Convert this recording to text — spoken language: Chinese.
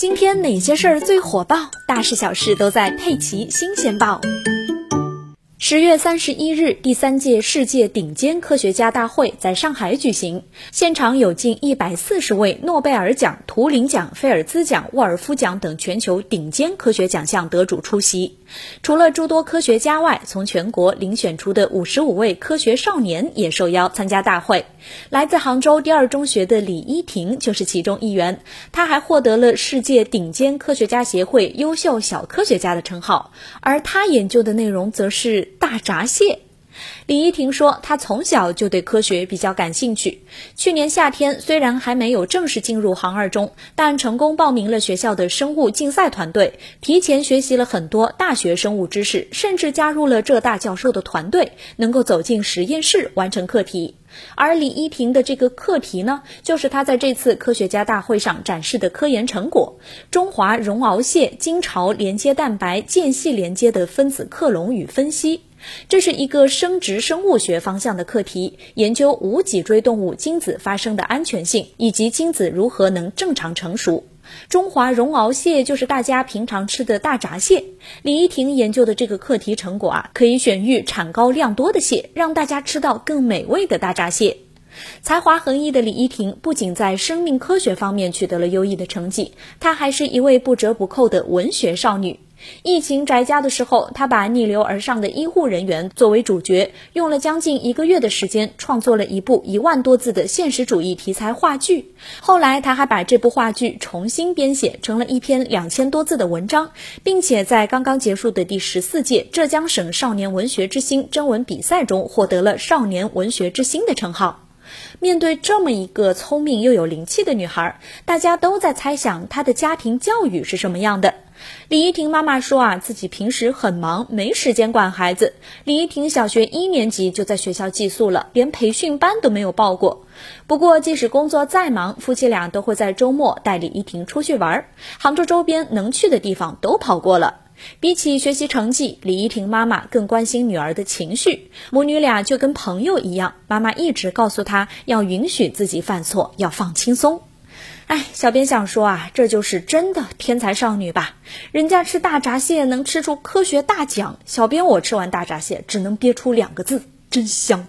今天哪些事儿最火爆？大事小事都在《佩奇新鲜报》。十月三十一日，第三届世界顶尖科学家大会在上海举行，现场有近一百四十位诺贝尔奖、图灵奖、菲尔兹奖、沃尔夫奖等全球顶尖科学奖项得主出席。除了诸多科学家外，从全国遴选出的五十五位科学少年也受邀参加大会。来自杭州第二中学的李依婷就是其中一员，他还获得了世界顶尖科学家协会优秀小科学家的称号，而他研究的内容则是大闸蟹。李依婷说，她从小就对科学比较感兴趣。去年夏天，虽然还没有正式进入行二中，但成功报名了学校的生物竞赛团队，提前学习了很多大学生物知识，甚至加入了浙大教授的团队，能够走进实验室完成课题。而李依婷的这个课题呢，就是她在这次科学家大会上展示的科研成果——中华绒螯蟹精巢连接蛋白间隙连接的分子克隆与分析。这是一个生殖生物学方向的课题，研究无脊椎动物精子发生的安全性，以及精子如何能正常成熟。中华绒螯蟹就是大家平常吃的大闸蟹。李依婷研究的这个课题成果啊，可以选育产高量多的蟹，让大家吃到更美味的大闸蟹。才华横溢的李依婷不仅在生命科学方面取得了优异的成绩，她还是一位不折不扣的文学少女。疫情宅家的时候，他把逆流而上的医护人员作为主角，用了将近一个月的时间，创作了一部一万多字的现实主义题材话剧。后来，他还把这部话剧重新编写成了一篇两千多字的文章，并且在刚刚结束的第十四届浙江省少年文学之星征文比赛中获得了少年文学之星的称号。面对这么一个聪明又有灵气的女孩，大家都在猜想她的家庭教育是什么样的。李依婷妈妈说啊，自己平时很忙，没时间管孩子。李依婷小学一年级就在学校寄宿了，连培训班都没有报过。不过，即使工作再忙，夫妻俩都会在周末带李依婷出去玩。杭州周边能去的地方都跑过了。比起学习成绩，李依婷妈妈更关心女儿的情绪。母女俩就跟朋友一样，妈妈一直告诉她要允许自己犯错，要放轻松。哎，小编想说啊，这就是真的天才少女吧？人家吃大闸蟹能吃出科学大奖，小编我吃完大闸蟹只能憋出两个字：真香。